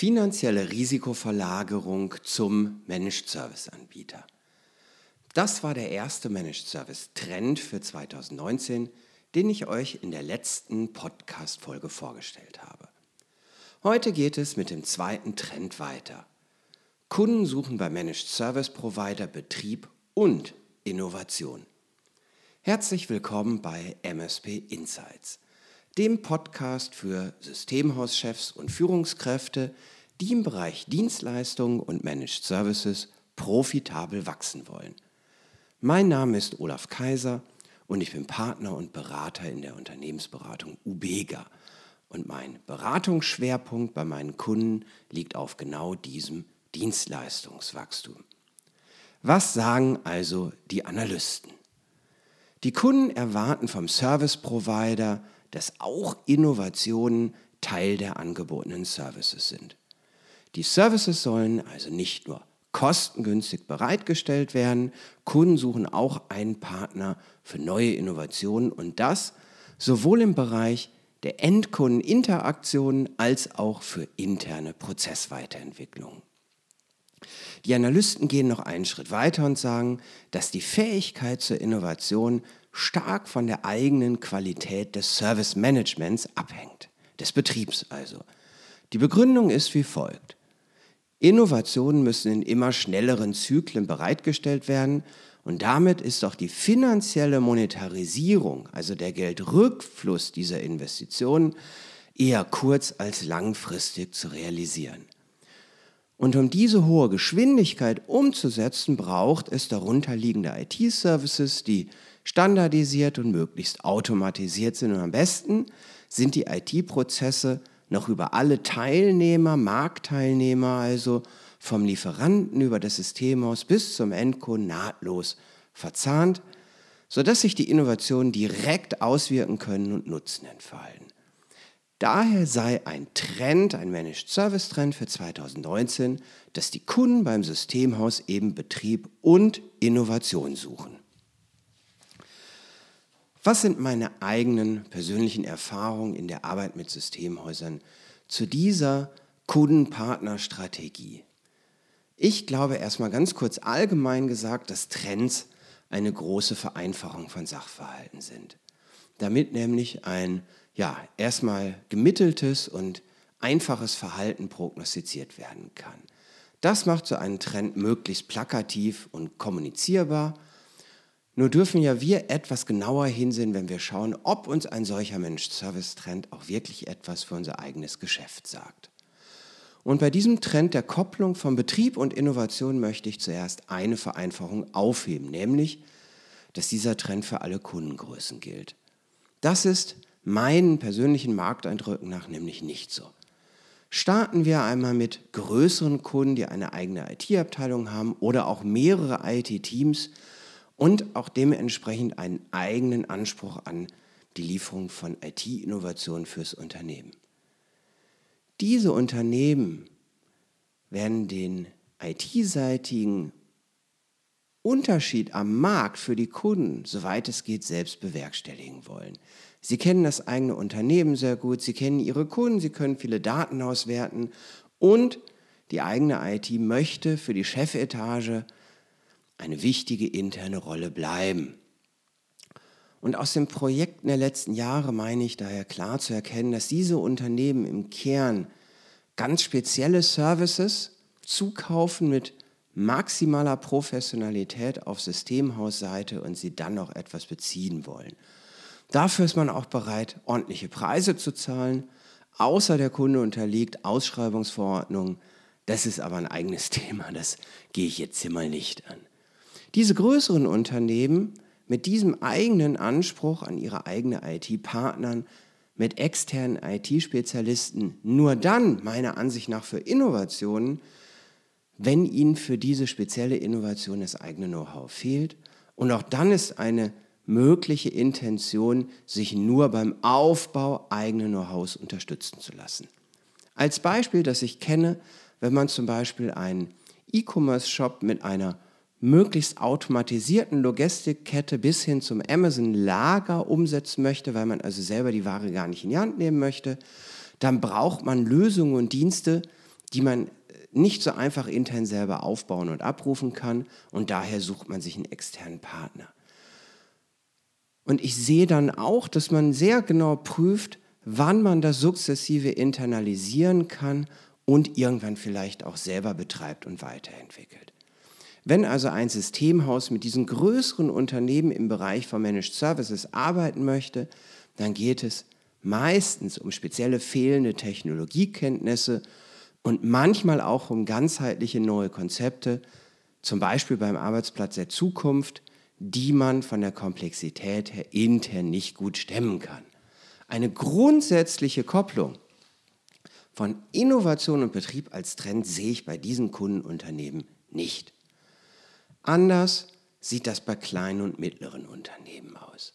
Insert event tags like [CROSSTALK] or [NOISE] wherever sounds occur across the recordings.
Finanzielle Risikoverlagerung zum Managed Service Anbieter. Das war der erste Managed Service Trend für 2019, den ich euch in der letzten Podcast-Folge vorgestellt habe. Heute geht es mit dem zweiten Trend weiter. Kunden suchen bei Managed Service Provider Betrieb und Innovation. Herzlich willkommen bei MSP Insights dem Podcast für Systemhauschefs und Führungskräfte, die im Bereich Dienstleistungen und Managed Services profitabel wachsen wollen. Mein Name ist Olaf Kaiser und ich bin Partner und Berater in der Unternehmensberatung Ubega. Und mein Beratungsschwerpunkt bei meinen Kunden liegt auf genau diesem Dienstleistungswachstum. Was sagen also die Analysten? Die Kunden erwarten vom Service Provider dass auch Innovationen Teil der angebotenen Services sind. Die Services sollen also nicht nur kostengünstig bereitgestellt werden, Kunden suchen auch einen Partner für neue Innovationen und das sowohl im Bereich der Endkundeninteraktionen als auch für interne Prozessweiterentwicklung. Die Analysten gehen noch einen Schritt weiter und sagen, dass die Fähigkeit zur Innovation stark von der eigenen Qualität des Service Managements abhängt, des Betriebs also. Die Begründung ist wie folgt. Innovationen müssen in immer schnelleren Zyklen bereitgestellt werden und damit ist auch die finanzielle Monetarisierung, also der Geldrückfluss dieser Investitionen, eher kurz als langfristig zu realisieren. Und um diese hohe Geschwindigkeit umzusetzen, braucht es darunterliegende IT-Services, die standardisiert und möglichst automatisiert sind. Und am besten sind die IT-Prozesse noch über alle Teilnehmer, Marktteilnehmer, also vom Lieferanten über das Systemhaus bis zum Endkunden nahtlos verzahnt, sodass sich die Innovationen direkt auswirken können und Nutzen entfallen. Daher sei ein Trend, ein Managed Service Trend für 2019, dass die Kunden beim Systemhaus eben Betrieb und Innovation suchen. Was sind meine eigenen persönlichen Erfahrungen in der Arbeit mit Systemhäusern zu dieser Kundenpartnerstrategie? Ich glaube erstmal ganz kurz allgemein gesagt, dass Trends eine große Vereinfachung von Sachverhalten sind. Damit nämlich ein ja, erstmal gemitteltes und einfaches Verhalten prognostiziert werden kann. Das macht so einen Trend möglichst plakativ und kommunizierbar nur dürfen ja wir etwas genauer hinsehen, wenn wir schauen, ob uns ein solcher Mensch-Service-Trend auch wirklich etwas für unser eigenes Geschäft sagt. Und bei diesem Trend der Kopplung von Betrieb und Innovation möchte ich zuerst eine Vereinfachung aufheben, nämlich, dass dieser Trend für alle Kundengrößen gilt. Das ist meinen persönlichen Markteindrücken nach nämlich nicht so. Starten wir einmal mit größeren Kunden, die eine eigene IT-Abteilung haben oder auch mehrere IT-Teams, und auch dementsprechend einen eigenen Anspruch an die Lieferung von IT-Innovationen fürs Unternehmen. Diese Unternehmen werden den IT-seitigen Unterschied am Markt für die Kunden, soweit es geht, selbst bewerkstelligen wollen. Sie kennen das eigene Unternehmen sehr gut, sie kennen ihre Kunden, sie können viele Daten auswerten und die eigene IT möchte für die Chefetage eine wichtige interne Rolle bleiben. Und aus den Projekten der letzten Jahre meine ich daher klar zu erkennen, dass diese Unternehmen im Kern ganz spezielle Services zukaufen mit maximaler Professionalität auf Systemhausseite und sie dann noch etwas beziehen wollen. Dafür ist man auch bereit, ordentliche Preise zu zahlen, außer der Kunde unterliegt Ausschreibungsverordnungen. Das ist aber ein eigenes [LAUGHS] Thema, das gehe ich jetzt hier mal nicht an. Diese größeren Unternehmen mit diesem eigenen Anspruch an ihre eigene IT-Partnern, mit externen IT-Spezialisten nur dann, meiner Ansicht nach, für Innovationen, wenn ihnen für diese spezielle Innovation das eigene Know-how fehlt. Und auch dann ist eine mögliche Intention, sich nur beim Aufbau eigenen Know-hows unterstützen zu lassen. Als Beispiel, das ich kenne, wenn man zum Beispiel einen E-Commerce-Shop mit einer möglichst automatisierten Logistikkette bis hin zum Amazon-Lager umsetzen möchte, weil man also selber die Ware gar nicht in die Hand nehmen möchte, dann braucht man Lösungen und Dienste, die man nicht so einfach intern selber aufbauen und abrufen kann und daher sucht man sich einen externen Partner. Und ich sehe dann auch, dass man sehr genau prüft, wann man das sukzessive internalisieren kann und irgendwann vielleicht auch selber betreibt und weiterentwickelt. Wenn also ein Systemhaus mit diesen größeren Unternehmen im Bereich von Managed Services arbeiten möchte, dann geht es meistens um spezielle fehlende Technologiekenntnisse und manchmal auch um ganzheitliche neue Konzepte, zum Beispiel beim Arbeitsplatz der Zukunft, die man von der Komplexität her intern nicht gut stemmen kann. Eine grundsätzliche Kopplung von Innovation und Betrieb als Trend sehe ich bei diesen Kundenunternehmen nicht. Anders sieht das bei kleinen und mittleren Unternehmen aus.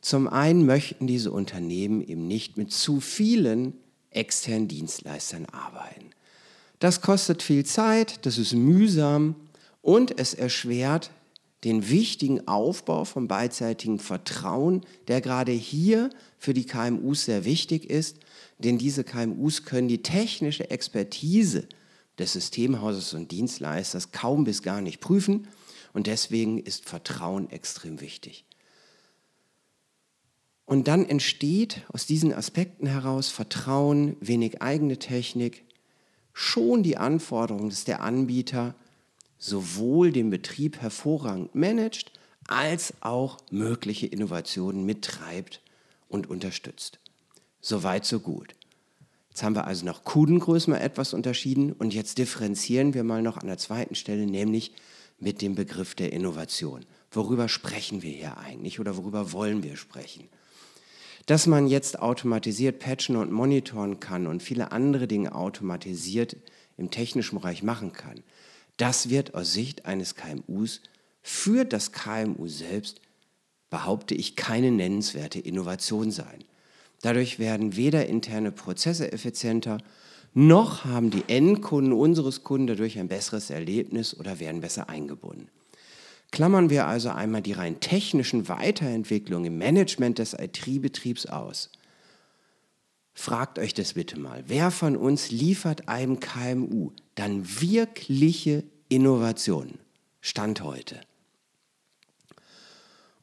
Zum einen möchten diese Unternehmen eben nicht mit zu vielen externen Dienstleistern arbeiten. Das kostet viel Zeit, das ist mühsam und es erschwert den wichtigen Aufbau von beidseitigem Vertrauen, der gerade hier für die KMUs sehr wichtig ist, denn diese KMUs können die technische Expertise des Systemhauses und Dienstleisters kaum bis gar nicht prüfen und deswegen ist Vertrauen extrem wichtig. Und dann entsteht aus diesen Aspekten heraus Vertrauen, wenig eigene Technik, schon die Anforderung, dass der Anbieter sowohl den Betrieb hervorragend managt, als auch mögliche Innovationen mittreibt und unterstützt. Soweit, so gut. Jetzt haben wir also nach Kundengröße mal etwas unterschieden und jetzt differenzieren wir mal noch an der zweiten Stelle, nämlich mit dem Begriff der Innovation. Worüber sprechen wir hier eigentlich oder worüber wollen wir sprechen? Dass man jetzt automatisiert patchen und monitoren kann und viele andere Dinge automatisiert im technischen Bereich machen kann, das wird aus Sicht eines KMUs für das KMU selbst, behaupte ich, keine nennenswerte Innovation sein. Dadurch werden weder interne Prozesse effizienter, noch haben die Endkunden unseres Kunden dadurch ein besseres Erlebnis oder werden besser eingebunden. Klammern wir also einmal die rein technischen Weiterentwicklungen im Management des IT-Betriebs aus. Fragt euch das bitte mal. Wer von uns liefert einem KMU dann wirkliche Innovationen? Stand heute.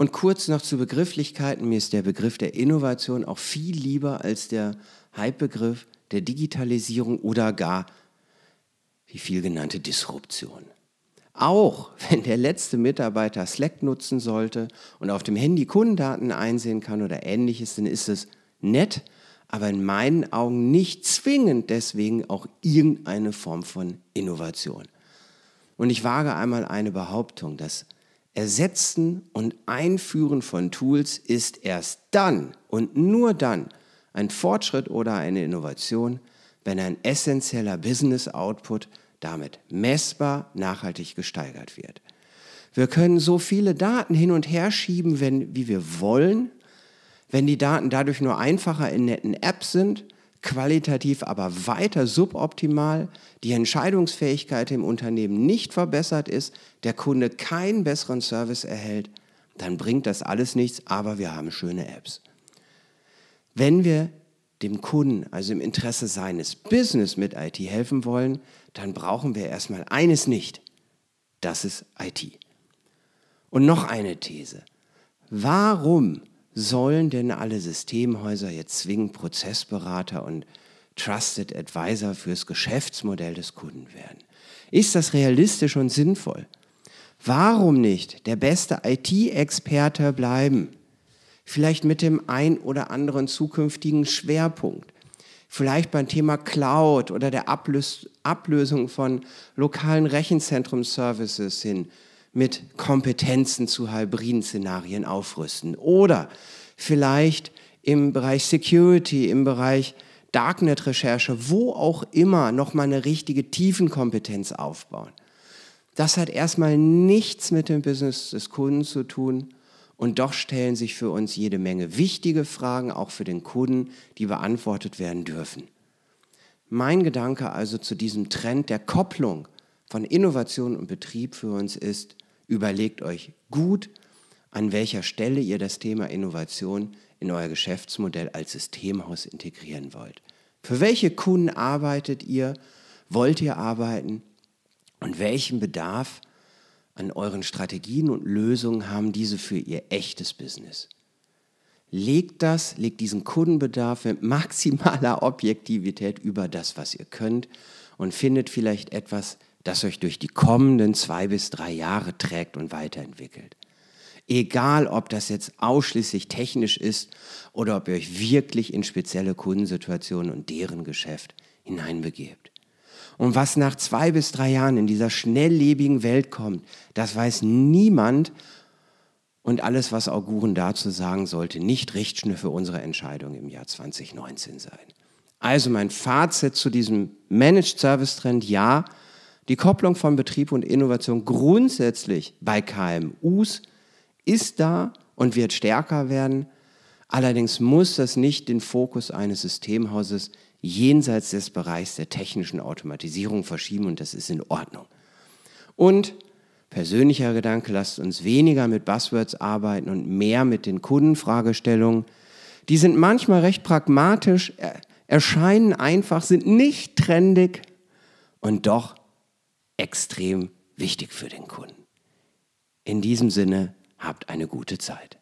Und kurz noch zu Begrifflichkeiten. Mir ist der Begriff der Innovation auch viel lieber als der Hype-Begriff der Digitalisierung oder gar die viel genannte Disruption. Auch wenn der letzte Mitarbeiter Slack nutzen sollte und auf dem Handy Kundendaten einsehen kann oder ähnliches, dann ist es nett, aber in meinen Augen nicht zwingend deswegen auch irgendeine Form von Innovation. Und ich wage einmal eine Behauptung, das Ersetzen und Einführen von Tools ist erst dann und nur dann ein Fortschritt oder eine Innovation, wenn ein essentieller Business Output damit messbar nachhaltig gesteigert wird. Wir können so viele Daten hin und her schieben, wenn, wie wir wollen. Wenn die Daten dadurch nur einfacher in netten Apps sind, qualitativ aber weiter suboptimal, die Entscheidungsfähigkeit im Unternehmen nicht verbessert ist, der Kunde keinen besseren Service erhält, dann bringt das alles nichts, aber wir haben schöne Apps. Wenn wir dem Kunden, also im Interesse seines Business mit IT helfen wollen, dann brauchen wir erstmal eines nicht. Das ist IT. Und noch eine These. Warum sollen denn alle Systemhäuser jetzt zwingend Prozessberater und Trusted Advisor fürs Geschäftsmodell des Kunden werden? Ist das realistisch und sinnvoll? Warum nicht der beste IT-Experte bleiben? Vielleicht mit dem ein oder anderen zukünftigen Schwerpunkt vielleicht beim Thema Cloud oder der Ablös Ablösung von lokalen Rechenzentrum-Services hin mit Kompetenzen zu hybriden Szenarien aufrüsten. Oder vielleicht im Bereich Security, im Bereich Darknet-Recherche, wo auch immer, nochmal eine richtige Tiefenkompetenz aufbauen. Das hat erstmal nichts mit dem Business des Kunden zu tun, und doch stellen sich für uns jede Menge wichtige Fragen, auch für den Kunden, die beantwortet werden dürfen. Mein Gedanke also zu diesem Trend der Kopplung von Innovation und Betrieb für uns ist, überlegt euch gut, an welcher Stelle ihr das Thema Innovation in euer Geschäftsmodell als Systemhaus integrieren wollt. Für welche Kunden arbeitet ihr wollt ihr arbeiten und welchen Bedarf an euren Strategien und Lösungen haben diese für ihr echtes Business. Legt das, legt diesen Kundenbedarf mit maximaler Objektivität über das, was ihr könnt und findet vielleicht etwas, das euch durch die kommenden zwei bis drei Jahre trägt und weiterentwickelt. Egal, ob das jetzt ausschließlich technisch ist oder ob ihr euch wirklich in spezielle Kundensituationen und deren Geschäft hineinbegebt. Und was nach zwei bis drei Jahren in dieser schnelllebigen Welt kommt, das weiß niemand. Und alles, was Auguren dazu sagen sollte, nicht Richtschnur für unsere Entscheidung im Jahr 2019 sein. Also mein Fazit zu diesem Managed Service Trend, ja, die Kopplung von Betrieb und Innovation grundsätzlich bei KMUs ist da und wird stärker werden. Allerdings muss das nicht den Fokus eines Systemhauses jenseits des Bereichs der technischen Automatisierung verschieben und das ist in Ordnung. Und persönlicher Gedanke, lasst uns weniger mit Buzzwords arbeiten und mehr mit den Kundenfragestellungen. Die sind manchmal recht pragmatisch, erscheinen einfach, sind nicht trendig und doch extrem wichtig für den Kunden. In diesem Sinne, Habt eine gute Zeit.